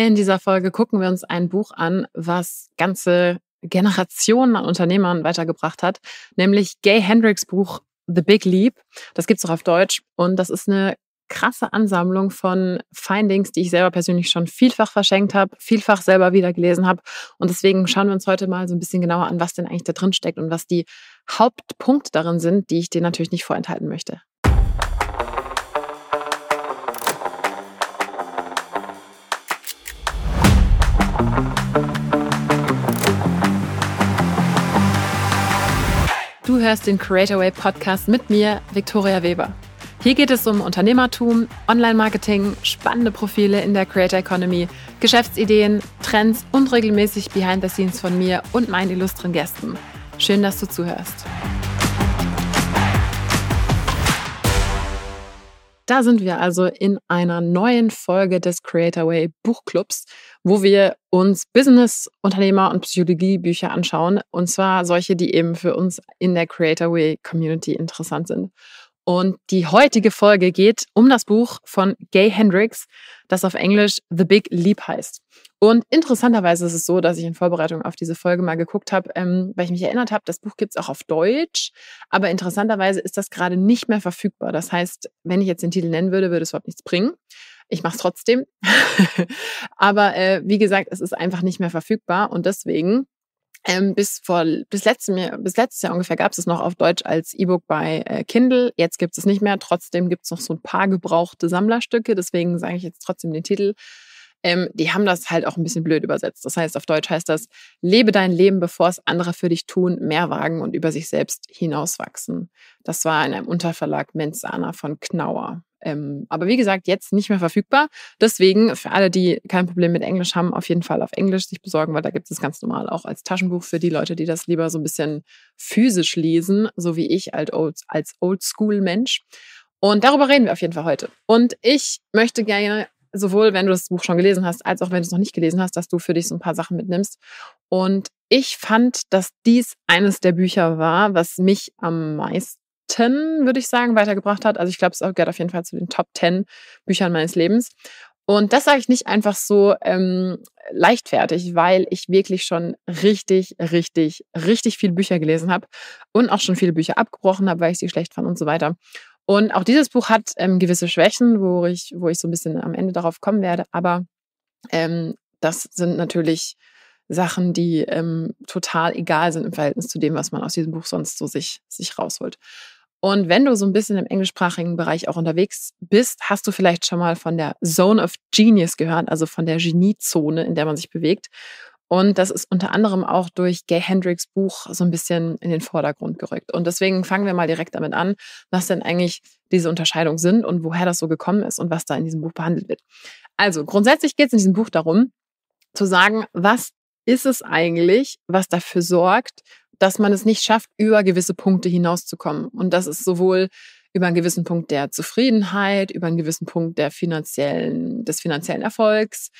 In dieser Folge gucken wir uns ein Buch an, was ganze Generationen an Unternehmern weitergebracht hat, nämlich Gay Hendricks Buch The Big Leap. Das gibt's auch auf Deutsch und das ist eine krasse Ansammlung von Findings, die ich selber persönlich schon vielfach verschenkt habe, vielfach selber wieder gelesen habe. Und deswegen schauen wir uns heute mal so ein bisschen genauer an, was denn eigentlich da drin steckt und was die Hauptpunkte darin sind, die ich dir natürlich nicht vorenthalten möchte. Du hörst den Creatorway Podcast mit mir, Viktoria Weber. Hier geht es um Unternehmertum, Online-Marketing, spannende Profile in der Creator Economy, Geschäftsideen, Trends und regelmäßig Behind the Scenes von mir und meinen illustren Gästen. Schön, dass du zuhörst. Da sind wir also in einer neuen Folge des Creator Way Buchclubs, wo wir uns Business, Unternehmer und Psychologie-Bücher anschauen. Und zwar solche, die eben für uns in der Creator Way Community interessant sind. Und die heutige Folge geht um das Buch von Gay Hendricks, das auf Englisch The Big Leap heißt. Und interessanterweise ist es so, dass ich in Vorbereitung auf diese Folge mal geguckt habe, ähm, weil ich mich erinnert habe, das Buch gibt es auch auf Deutsch, aber interessanterweise ist das gerade nicht mehr verfügbar. Das heißt, wenn ich jetzt den Titel nennen würde, würde es überhaupt nichts bringen. Ich mache es trotzdem. aber äh, wie gesagt, es ist einfach nicht mehr verfügbar und deswegen ähm, bis vor bis letztem Jahr, bis letztes Jahr ungefähr gab es es noch auf Deutsch als E-Book bei äh, Kindle. Jetzt gibt es nicht mehr. Trotzdem gibt es noch so ein paar gebrauchte Sammlerstücke. Deswegen sage ich jetzt trotzdem den Titel. Ähm, die haben das halt auch ein bisschen blöd übersetzt. Das heißt, auf Deutsch heißt das, lebe dein Leben, bevor es andere für dich tun, mehr wagen und über sich selbst hinauswachsen. Das war in einem Unterverlag Menzana von Knauer. Ähm, aber wie gesagt, jetzt nicht mehr verfügbar. Deswegen für alle, die kein Problem mit Englisch haben, auf jeden Fall auf Englisch sich besorgen, weil da gibt es ganz normal auch als Taschenbuch für die Leute, die das lieber so ein bisschen physisch lesen, so wie ich als Oldschool-Mensch. Und darüber reden wir auf jeden Fall heute. Und ich möchte gerne sowohl wenn du das Buch schon gelesen hast, als auch wenn du es noch nicht gelesen hast, dass du für dich so ein paar Sachen mitnimmst. Und ich fand, dass dies eines der Bücher war, was mich am meisten würde ich sagen, weitergebracht hat. Also ich glaube, es gehört auf jeden Fall zu den Top 10 Büchern meines Lebens. Und das sage ich nicht einfach so ähm, leichtfertig, weil ich wirklich schon richtig, richtig, richtig viele Bücher gelesen habe und auch schon viele Bücher abgebrochen habe, weil ich sie schlecht fand und so weiter. Und auch dieses Buch hat ähm, gewisse Schwächen, wo ich, wo ich so ein bisschen am Ende darauf kommen werde. Aber ähm, das sind natürlich Sachen, die ähm, total egal sind im Verhältnis zu dem, was man aus diesem Buch sonst so sich, sich rausholt. Und wenn du so ein bisschen im englischsprachigen Bereich auch unterwegs bist, hast du vielleicht schon mal von der Zone of Genius gehört, also von der Geniezone, in der man sich bewegt. Und das ist unter anderem auch durch Gay Hendricks Buch so ein bisschen in den Vordergrund gerückt. Und deswegen fangen wir mal direkt damit an, was denn eigentlich diese Unterscheidungen sind und woher das so gekommen ist und was da in diesem Buch behandelt wird. Also grundsätzlich geht es in diesem Buch darum, zu sagen, was ist es eigentlich, was dafür sorgt, dass man es nicht schafft, über gewisse Punkte hinauszukommen. Und das ist sowohl über einen gewissen Punkt der Zufriedenheit, über einen gewissen Punkt der finanziellen, des finanziellen Erfolgs,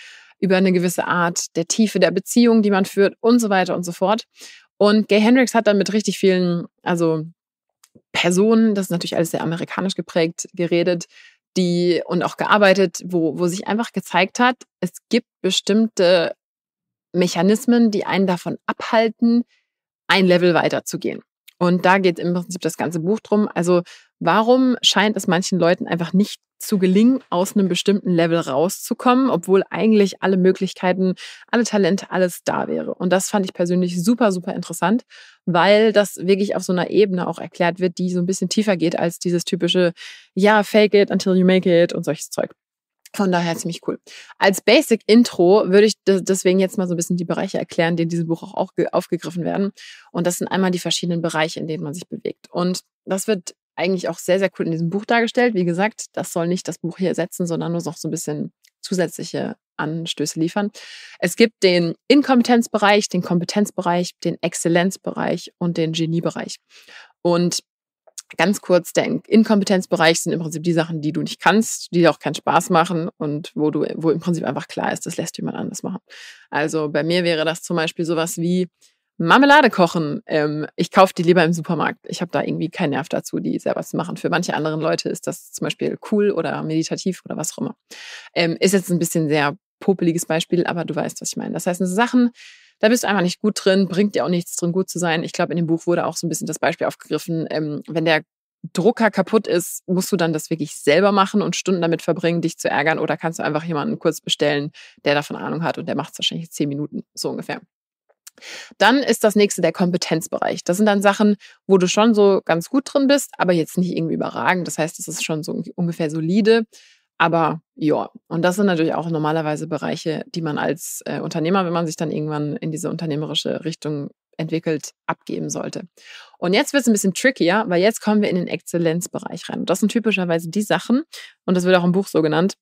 über eine gewisse Art der Tiefe der Beziehung, die man führt und so weiter und so fort. Und Gay Hendricks hat dann mit richtig vielen, also Personen, das ist natürlich alles sehr amerikanisch geprägt, geredet, die und auch gearbeitet, wo, wo sich einfach gezeigt hat, es gibt bestimmte Mechanismen, die einen davon abhalten, ein Level weiterzugehen. Und da geht im Prinzip das ganze Buch drum. Also warum scheint es manchen Leuten einfach nicht zu gelingen, aus einem bestimmten Level rauszukommen, obwohl eigentlich alle Möglichkeiten, alle Talente, alles da wäre. Und das fand ich persönlich super, super interessant, weil das wirklich auf so einer Ebene auch erklärt wird, die so ein bisschen tiefer geht als dieses typische, ja, fake it until you make it und solches Zeug. Von daher ziemlich cool. Als Basic Intro würde ich deswegen jetzt mal so ein bisschen die Bereiche erklären, die in diesem Buch auch aufgegriffen werden. Und das sind einmal die verschiedenen Bereiche, in denen man sich bewegt. Und das wird eigentlich auch sehr, sehr cool in diesem Buch dargestellt. Wie gesagt, das soll nicht das Buch hier ersetzen, sondern nur noch so ein bisschen zusätzliche Anstöße liefern. Es gibt den Inkompetenzbereich, den Kompetenzbereich, den Exzellenzbereich und den Geniebereich. Und ganz kurz, der Inkompetenzbereich sind im Prinzip die Sachen, die du nicht kannst, die auch keinen Spaß machen und wo du, wo im Prinzip einfach klar ist, das lässt jemand anders machen. Also bei mir wäre das zum Beispiel sowas wie Marmelade kochen. Ähm, ich kaufe die lieber im Supermarkt. Ich habe da irgendwie keinen Nerv dazu, die selber zu machen. Für manche anderen Leute ist das zum Beispiel cool oder meditativ oder was auch immer. Ähm, ist jetzt ein bisschen sehr popeliges Beispiel, aber du weißt, was ich meine. Das heißt, Sachen, da bist du einfach nicht gut drin, bringt dir auch nichts drin, gut zu sein. Ich glaube, in dem Buch wurde auch so ein bisschen das Beispiel aufgegriffen, ähm, wenn der Drucker kaputt ist, musst du dann das wirklich selber machen und Stunden damit verbringen, dich zu ärgern oder kannst du einfach jemanden kurz bestellen, der davon Ahnung hat und der macht es wahrscheinlich zehn Minuten, so ungefähr. Dann ist das nächste der Kompetenzbereich. Das sind dann Sachen, wo du schon so ganz gut drin bist, aber jetzt nicht irgendwie überragend. Das heißt, es ist schon so ungefähr solide. Aber ja, und das sind natürlich auch normalerweise Bereiche, die man als äh, Unternehmer, wenn man sich dann irgendwann in diese unternehmerische Richtung entwickelt, abgeben sollte. Und jetzt wird es ein bisschen trickier, weil jetzt kommen wir in den Exzellenzbereich rein. Und das sind typischerweise die Sachen, und das wird auch im Buch so genannt,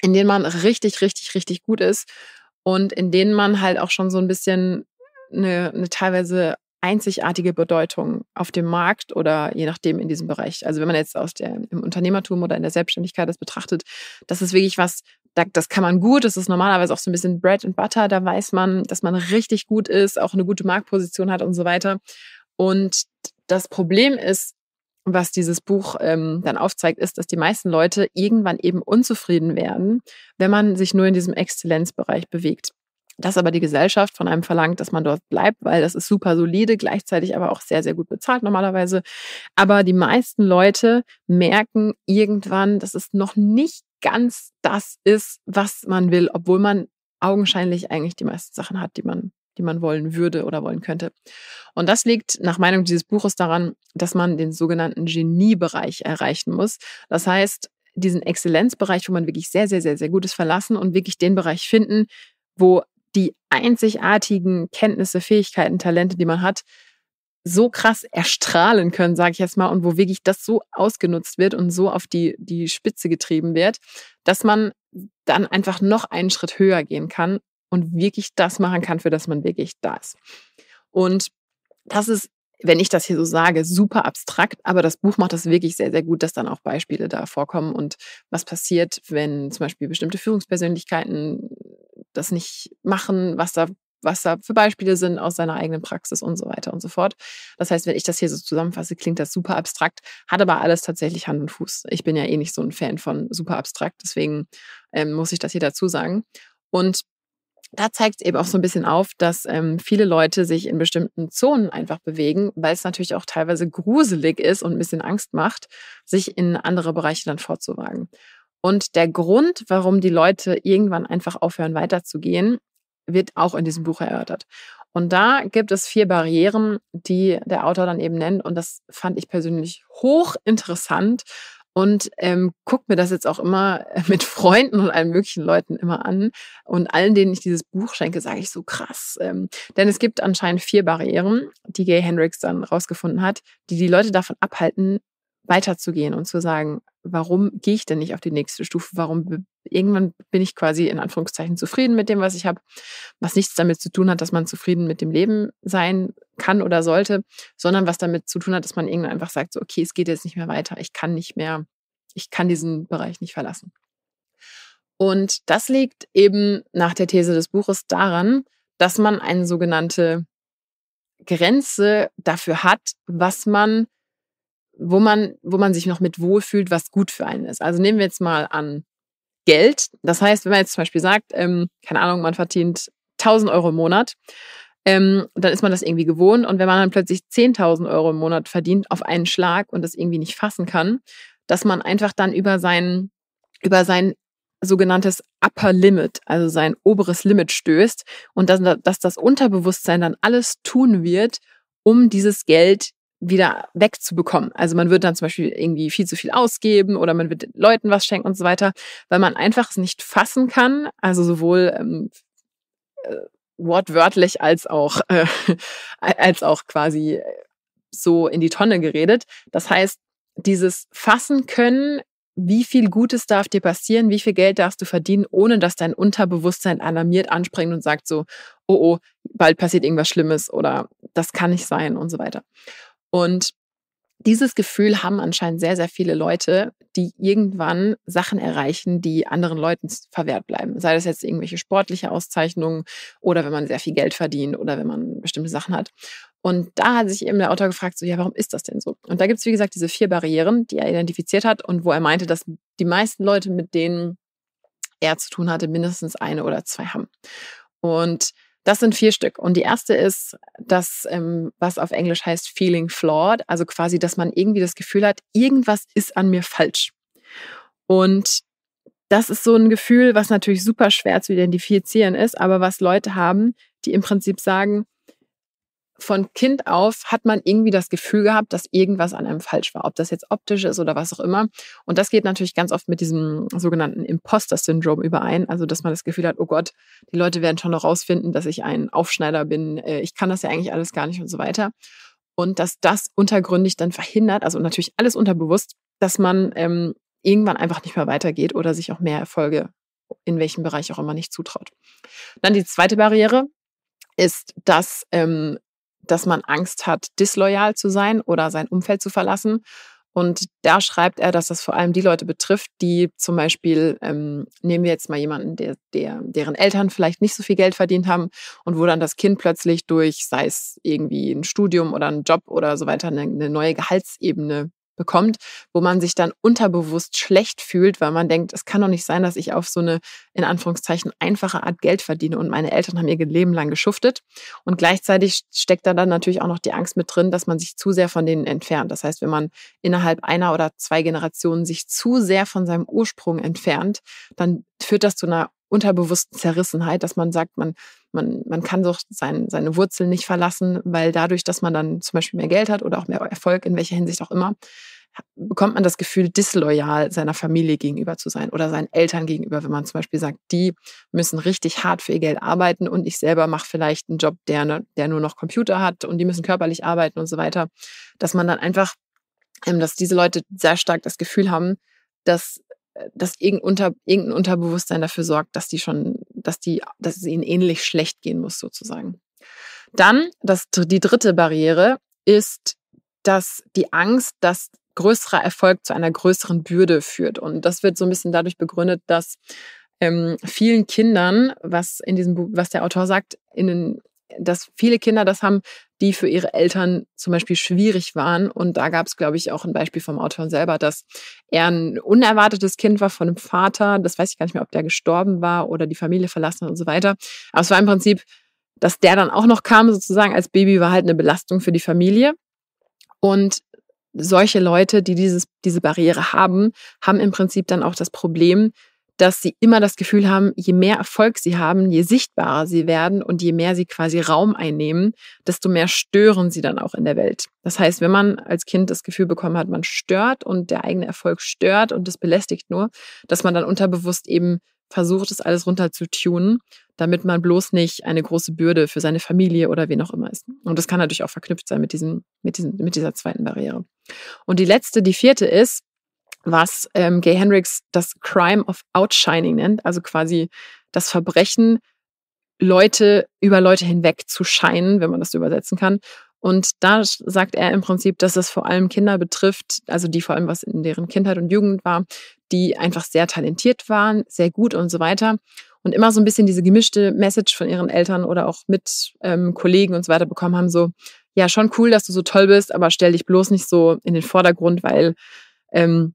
in denen man richtig, richtig, richtig gut ist und in denen man halt auch schon so ein bisschen eine, eine teilweise einzigartige Bedeutung auf dem Markt oder je nachdem in diesem Bereich. Also wenn man jetzt aus der, im Unternehmertum oder in der Selbstständigkeit das betrachtet, das ist wirklich was, das kann man gut, das ist normalerweise auch so ein bisschen Bread and Butter, da weiß man, dass man richtig gut ist, auch eine gute Marktposition hat und so weiter. Und das Problem ist, was dieses Buch ähm, dann aufzeigt, ist, dass die meisten Leute irgendwann eben unzufrieden werden, wenn man sich nur in diesem Exzellenzbereich bewegt dass aber die Gesellschaft von einem verlangt, dass man dort bleibt, weil das ist super solide, gleichzeitig aber auch sehr, sehr gut bezahlt normalerweise. Aber die meisten Leute merken irgendwann, dass es noch nicht ganz das ist, was man will, obwohl man augenscheinlich eigentlich die meisten Sachen hat, die man die man wollen würde oder wollen könnte. Und das liegt nach Meinung dieses Buches daran, dass man den sogenannten Geniebereich erreichen muss. Das heißt, diesen Exzellenzbereich, wo man wirklich sehr, sehr, sehr, sehr gut ist, verlassen und wirklich den Bereich finden, wo die einzigartigen Kenntnisse, Fähigkeiten, Talente, die man hat, so krass erstrahlen können, sage ich jetzt mal, und wo wirklich das so ausgenutzt wird und so auf die, die Spitze getrieben wird, dass man dann einfach noch einen Schritt höher gehen kann und wirklich das machen kann, für das man wirklich da ist. Und das ist, wenn ich das hier so sage, super abstrakt, aber das Buch macht das wirklich sehr, sehr gut, dass dann auch Beispiele da vorkommen und was passiert, wenn zum Beispiel bestimmte Führungspersönlichkeiten das nicht machen, was da was da für Beispiele sind aus seiner eigenen Praxis und so weiter und so fort. Das heißt, wenn ich das hier so zusammenfasse, klingt das super abstrakt, hat aber alles tatsächlich Hand und Fuß. Ich bin ja eh nicht so ein Fan von super abstrakt, deswegen ähm, muss ich das hier dazu sagen. Und da zeigt es eben auch so ein bisschen auf, dass ähm, viele Leute sich in bestimmten Zonen einfach bewegen, weil es natürlich auch teilweise gruselig ist und ein bisschen Angst macht, sich in andere Bereiche dann vorzuwagen. Und der Grund, warum die Leute irgendwann einfach aufhören weiterzugehen, wird auch in diesem Buch erörtert. Und da gibt es vier Barrieren, die der Autor dann eben nennt. Und das fand ich persönlich hochinteressant und ähm, guck mir das jetzt auch immer mit Freunden und allen möglichen Leuten immer an. Und allen, denen ich dieses Buch schenke, sage ich so krass. Ähm, denn es gibt anscheinend vier Barrieren, die Gay Hendricks dann rausgefunden hat, die die Leute davon abhalten, weiterzugehen und zu sagen, warum gehe ich denn nicht auf die nächste Stufe? Warum irgendwann bin ich quasi in Anführungszeichen zufrieden mit dem, was ich habe, was nichts damit zu tun hat, dass man zufrieden mit dem Leben sein kann oder sollte, sondern was damit zu tun hat, dass man irgendwann einfach sagt, so, okay, es geht jetzt nicht mehr weiter, ich kann nicht mehr, ich kann diesen Bereich nicht verlassen. Und das liegt eben nach der These des Buches daran, dass man eine sogenannte Grenze dafür hat, was man wo man, wo man sich noch mit wohlfühlt, was gut für einen ist. Also nehmen wir jetzt mal an Geld. Das heißt, wenn man jetzt zum Beispiel sagt, ähm, keine Ahnung, man verdient 1000 Euro im Monat, ähm, dann ist man das irgendwie gewohnt. Und wenn man dann plötzlich 10.000 Euro im Monat verdient auf einen Schlag und das irgendwie nicht fassen kann, dass man einfach dann über sein, über sein sogenanntes Upper Limit, also sein oberes Limit stößt und dass, dass das Unterbewusstsein dann alles tun wird, um dieses Geld wieder wegzubekommen. Also man wird dann zum Beispiel irgendwie viel zu viel ausgeben oder man wird Leuten was schenken und so weiter, weil man einfach es nicht fassen kann. Also sowohl ähm, äh, wortwörtlich als auch äh, als auch quasi so in die Tonne geredet. Das heißt, dieses Fassen können, wie viel Gutes darf dir passieren, wie viel Geld darfst du verdienen, ohne dass dein Unterbewusstsein alarmiert anspringt und sagt so, oh oh, bald passiert irgendwas Schlimmes oder das kann nicht sein und so weiter. Und dieses Gefühl haben anscheinend sehr, sehr viele Leute, die irgendwann Sachen erreichen, die anderen Leuten verwehrt bleiben. Sei das jetzt irgendwelche sportliche Auszeichnungen oder wenn man sehr viel Geld verdient oder wenn man bestimmte Sachen hat. Und da hat sich eben der Autor gefragt, so, ja, warum ist das denn so? Und da gibt es, wie gesagt, diese vier Barrieren, die er identifiziert hat und wo er meinte, dass die meisten Leute mit denen er zu tun hatte, mindestens eine oder zwei haben. Und das sind vier Stück. Und die erste ist das, ähm, was auf Englisch heißt Feeling Flawed, also quasi, dass man irgendwie das Gefühl hat, irgendwas ist an mir falsch. Und das ist so ein Gefühl, was natürlich super schwer zu identifizieren ist, aber was Leute haben, die im Prinzip sagen, von Kind auf hat man irgendwie das Gefühl gehabt, dass irgendwas an einem falsch war, ob das jetzt optisch ist oder was auch immer. Und das geht natürlich ganz oft mit diesem sogenannten Imposter-Syndrom überein. Also, dass man das Gefühl hat, oh Gott, die Leute werden schon noch rausfinden, dass ich ein Aufschneider bin. Äh, ich kann das ja eigentlich alles gar nicht und so weiter. Und dass das untergründig dann verhindert, also natürlich alles unterbewusst, dass man ähm, irgendwann einfach nicht mehr weitergeht oder sich auch mehr Erfolge in welchem Bereich auch immer nicht zutraut. Dann die zweite Barriere ist, dass ähm, dass man Angst hat, disloyal zu sein oder sein Umfeld zu verlassen. Und da schreibt er, dass das vor allem die Leute betrifft, die zum Beispiel, ähm, nehmen wir jetzt mal jemanden, der, der, deren Eltern vielleicht nicht so viel Geld verdient haben und wo dann das Kind plötzlich durch, sei es irgendwie ein Studium oder ein Job oder so weiter, eine, eine neue Gehaltsebene bekommt, wo man sich dann unterbewusst schlecht fühlt, weil man denkt, es kann doch nicht sein, dass ich auf so eine, in Anführungszeichen, einfache Art Geld verdiene und meine Eltern haben ihr Leben lang geschuftet. Und gleichzeitig steckt da dann natürlich auch noch die Angst mit drin, dass man sich zu sehr von denen entfernt. Das heißt, wenn man innerhalb einer oder zwei Generationen sich zu sehr von seinem Ursprung entfernt, dann führt das zu einer unterbewussten Zerrissenheit, dass man sagt, man, man, man kann so sein, seine Wurzeln nicht verlassen, weil dadurch, dass man dann zum Beispiel mehr Geld hat oder auch mehr Erfolg, in welcher Hinsicht auch immer, bekommt man das Gefühl, disloyal seiner Familie gegenüber zu sein oder seinen Eltern gegenüber, wenn man zum Beispiel sagt, die müssen richtig hart für ihr Geld arbeiten und ich selber mache vielleicht einen Job, der, ne, der nur noch Computer hat und die müssen körperlich arbeiten und so weiter, dass man dann einfach, ähm, dass diese Leute sehr stark das Gefühl haben, dass dass irgendein, Unter, irgendein Unterbewusstsein dafür sorgt, dass die schon, dass die, dass es ihnen ähnlich schlecht gehen muss, sozusagen. Dann, das, die dritte Barriere ist, dass die Angst, dass größerer Erfolg zu einer größeren Bürde führt. Und das wird so ein bisschen dadurch begründet, dass ähm, vielen Kindern, was in diesem was der Autor sagt, in den, dass viele Kinder das haben, die für ihre Eltern zum Beispiel schwierig waren. Und da gab es, glaube ich, auch ein Beispiel vom Autor selber, dass er ein unerwartetes Kind war von einem Vater. Das weiß ich gar nicht mehr, ob der gestorben war oder die Familie verlassen und so weiter. Aber es war im Prinzip, dass der dann auch noch kam, sozusagen als Baby, war halt eine Belastung für die Familie. Und solche Leute, die dieses, diese Barriere haben, haben im Prinzip dann auch das Problem, dass sie immer das Gefühl haben, je mehr Erfolg sie haben, je sichtbarer sie werden und je mehr sie quasi Raum einnehmen, desto mehr stören sie dann auch in der Welt. Das heißt, wenn man als Kind das Gefühl bekommen hat, man stört und der eigene Erfolg stört und das belästigt nur, dass man dann unterbewusst eben versucht, das alles runter zu tunen, damit man bloß nicht eine große Bürde für seine Familie oder wen auch immer ist. Und das kann natürlich auch verknüpft sein mit, diesem, mit, diesem, mit dieser zweiten Barriere. Und die letzte, die vierte ist, was ähm, Gay Hendricks das Crime of Outshining nennt, also quasi das Verbrechen, Leute über Leute hinweg zu scheinen, wenn man das übersetzen kann. Und da sagt er im Prinzip, dass es vor allem Kinder betrifft, also die vor allem was in deren Kindheit und Jugend war, die einfach sehr talentiert waren, sehr gut und so weiter. Und immer so ein bisschen diese gemischte Message von ihren Eltern oder auch mit ähm, Kollegen und so weiter bekommen haben, so, ja, schon cool, dass du so toll bist, aber stell dich bloß nicht so in den Vordergrund, weil ähm,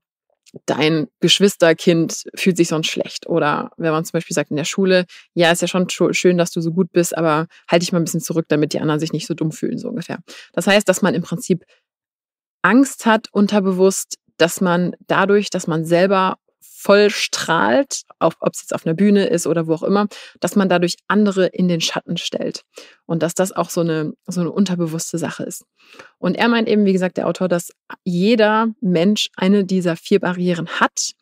dein Geschwisterkind fühlt sich sonst schlecht. Oder wenn man zum Beispiel sagt in der Schule, ja, ist ja schon schön, dass du so gut bist, aber halt dich mal ein bisschen zurück, damit die anderen sich nicht so dumm fühlen, so ungefähr. Das heißt, dass man im Prinzip Angst hat, unterbewusst, dass man dadurch, dass man selber voll strahlt, ob es jetzt auf einer Bühne ist oder wo auch immer, dass man dadurch andere in den Schatten stellt. Und dass das auch so eine, so eine unterbewusste Sache ist. Und er meint eben, wie gesagt, der Autor, dass jeder Mensch eine dieser vier Barrieren hat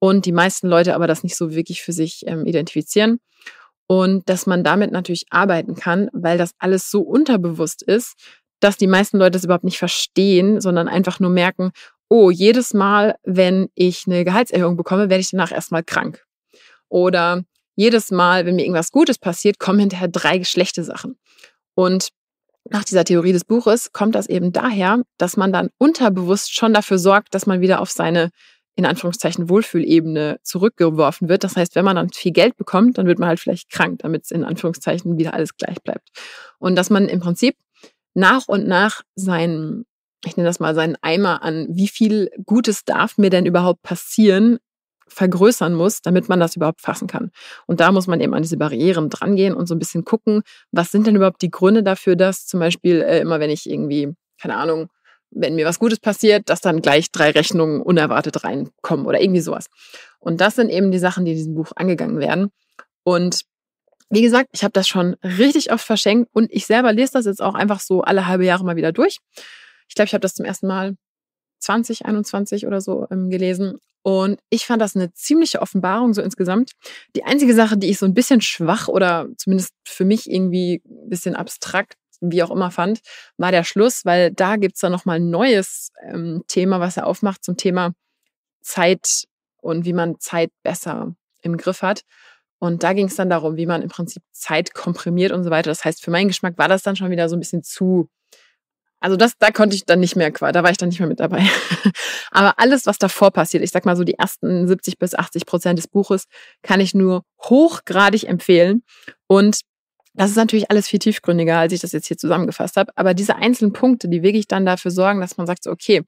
und die meisten Leute aber das nicht so wirklich für sich ähm, identifizieren. Und dass man damit natürlich arbeiten kann, weil das alles so unterbewusst ist, dass die meisten Leute es überhaupt nicht verstehen, sondern einfach nur merken, oh, jedes Mal, wenn ich eine Gehaltserhöhung bekomme, werde ich danach erstmal krank. Oder jedes Mal, wenn mir irgendwas Gutes passiert, kommen hinterher drei schlechte Sachen. Und nach dieser Theorie des Buches kommt das eben daher, dass man dann unterbewusst schon dafür sorgt, dass man wieder auf seine in Anführungszeichen Wohlfühlebene zurückgeworfen wird. Das heißt, wenn man dann viel Geld bekommt, dann wird man halt vielleicht krank, damit es in Anführungszeichen wieder alles gleich bleibt. Und dass man im Prinzip nach und nach sein, ich nenne das mal seinen Eimer an, wie viel Gutes darf mir denn überhaupt passieren, vergrößern muss, damit man das überhaupt fassen kann. Und da muss man eben an diese Barrieren drangehen und so ein bisschen gucken, was sind denn überhaupt die Gründe dafür, dass zum Beispiel äh, immer, wenn ich irgendwie, keine Ahnung, wenn mir was Gutes passiert, dass dann gleich drei Rechnungen unerwartet reinkommen oder irgendwie sowas. Und das sind eben die Sachen, die in diesem Buch angegangen werden. Und wie gesagt, ich habe das schon richtig oft verschenkt und ich selber lese das jetzt auch einfach so alle halbe Jahre mal wieder durch. Ich glaube, ich habe das zum ersten Mal 2021 oder so ähm, gelesen. Und ich fand das eine ziemliche Offenbarung so insgesamt. Die einzige Sache, die ich so ein bisschen schwach oder zumindest für mich irgendwie ein bisschen abstrakt, wie auch immer fand, war der Schluss, weil da gibt's dann nochmal ein neues ähm, Thema, was er aufmacht zum Thema Zeit und wie man Zeit besser im Griff hat. Und da ging es dann darum, wie man im Prinzip Zeit komprimiert und so weiter. Das heißt, für meinen Geschmack war das dann schon wieder so ein bisschen zu also das, da konnte ich dann nicht mehr, da war ich dann nicht mehr mit dabei. Aber alles, was davor passiert, ich sag mal so die ersten 70 bis 80 Prozent des Buches, kann ich nur hochgradig empfehlen. Und das ist natürlich alles viel tiefgründiger, als ich das jetzt hier zusammengefasst habe. Aber diese einzelnen Punkte, die wirklich dann dafür sorgen, dass man sagt, okay,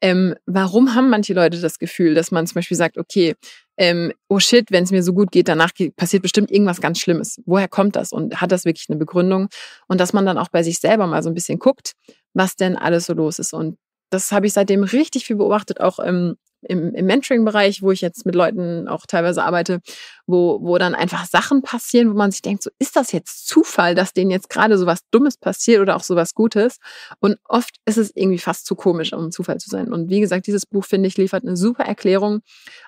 ähm, warum haben manche Leute das Gefühl, dass man zum Beispiel sagt, okay, ähm, oh shit, wenn es mir so gut geht, danach passiert bestimmt irgendwas ganz Schlimmes. Woher kommt das? Und hat das wirklich eine Begründung? Und dass man dann auch bei sich selber mal so ein bisschen guckt, was denn alles so los ist. Und das habe ich seitdem richtig viel beobachtet, auch im, im, im Mentoring-Bereich, wo ich jetzt mit Leuten auch teilweise arbeite, wo, wo dann einfach Sachen passieren, wo man sich denkt, so ist das jetzt Zufall, dass denen jetzt gerade so was Dummes passiert oder auch so was Gutes? Und oft ist es irgendwie fast zu komisch, um Zufall zu sein. Und wie gesagt, dieses Buch, finde ich, liefert eine super Erklärung,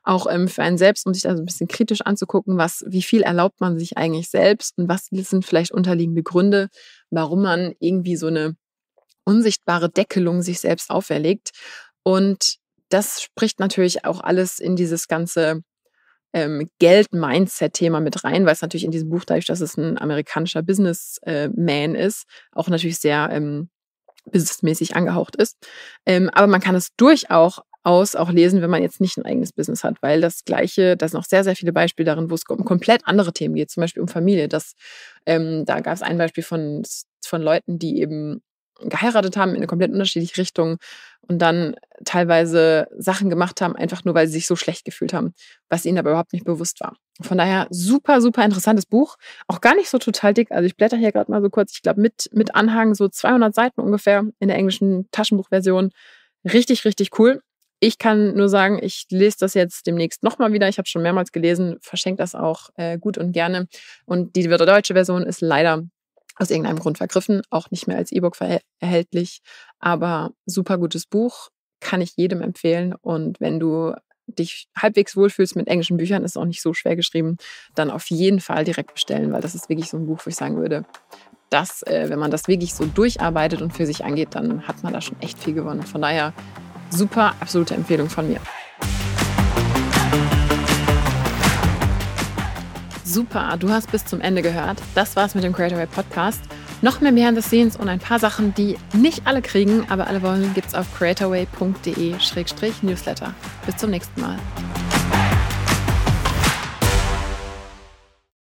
auch ähm, für einen selbst, um sich da so ein bisschen kritisch anzugucken, was, wie viel erlaubt man sich eigentlich selbst und was sind vielleicht unterliegende Gründe, warum man irgendwie so eine unsichtbare Deckelung sich selbst auferlegt. Und das spricht natürlich auch alles in dieses ganze ähm, Geld-Mindset-Thema mit rein, weil es natürlich in diesem Buch, dadurch, dass es ein amerikanischer Businessman ist, auch natürlich sehr ähm, businessmäßig angehaucht ist. Ähm, aber man kann es durchaus auch lesen, wenn man jetzt nicht ein eigenes Business hat, weil das Gleiche, da sind auch sehr, sehr viele Beispiele darin, wo es um komplett andere Themen geht, zum Beispiel um Familie. Das, ähm, da gab es ein Beispiel von, von Leuten, die eben geheiratet haben in eine komplett unterschiedliche Richtung und dann teilweise Sachen gemacht haben, einfach nur, weil sie sich so schlecht gefühlt haben, was ihnen aber überhaupt nicht bewusst war. Von daher super, super interessantes Buch. Auch gar nicht so total dick. Also ich blätter hier gerade mal so kurz. Ich glaube mit, mit Anhang so 200 Seiten ungefähr in der englischen Taschenbuchversion. Richtig, richtig cool. Ich kann nur sagen, ich lese das jetzt demnächst nochmal wieder. Ich habe schon mehrmals gelesen, verschenke das auch äh, gut und gerne. Und die deutsche Version ist leider aus irgendeinem Grund vergriffen, auch nicht mehr als E-Book erhältlich. Aber super gutes Buch, kann ich jedem empfehlen. Und wenn du dich halbwegs wohlfühlst mit englischen Büchern, ist auch nicht so schwer geschrieben, dann auf jeden Fall direkt bestellen, weil das ist wirklich so ein Buch, wo ich sagen würde, dass, äh, wenn man das wirklich so durcharbeitet und für sich angeht, dann hat man da schon echt viel gewonnen. Von daher super, absolute Empfehlung von mir. Super, du hast bis zum Ende gehört. Das war's mit dem Creator Way Podcast. Noch mehr Behind the Scenes und ein paar Sachen, die nicht alle kriegen, aber alle wollen, gibt's auf creatorway.de-newsletter. Bis zum nächsten Mal.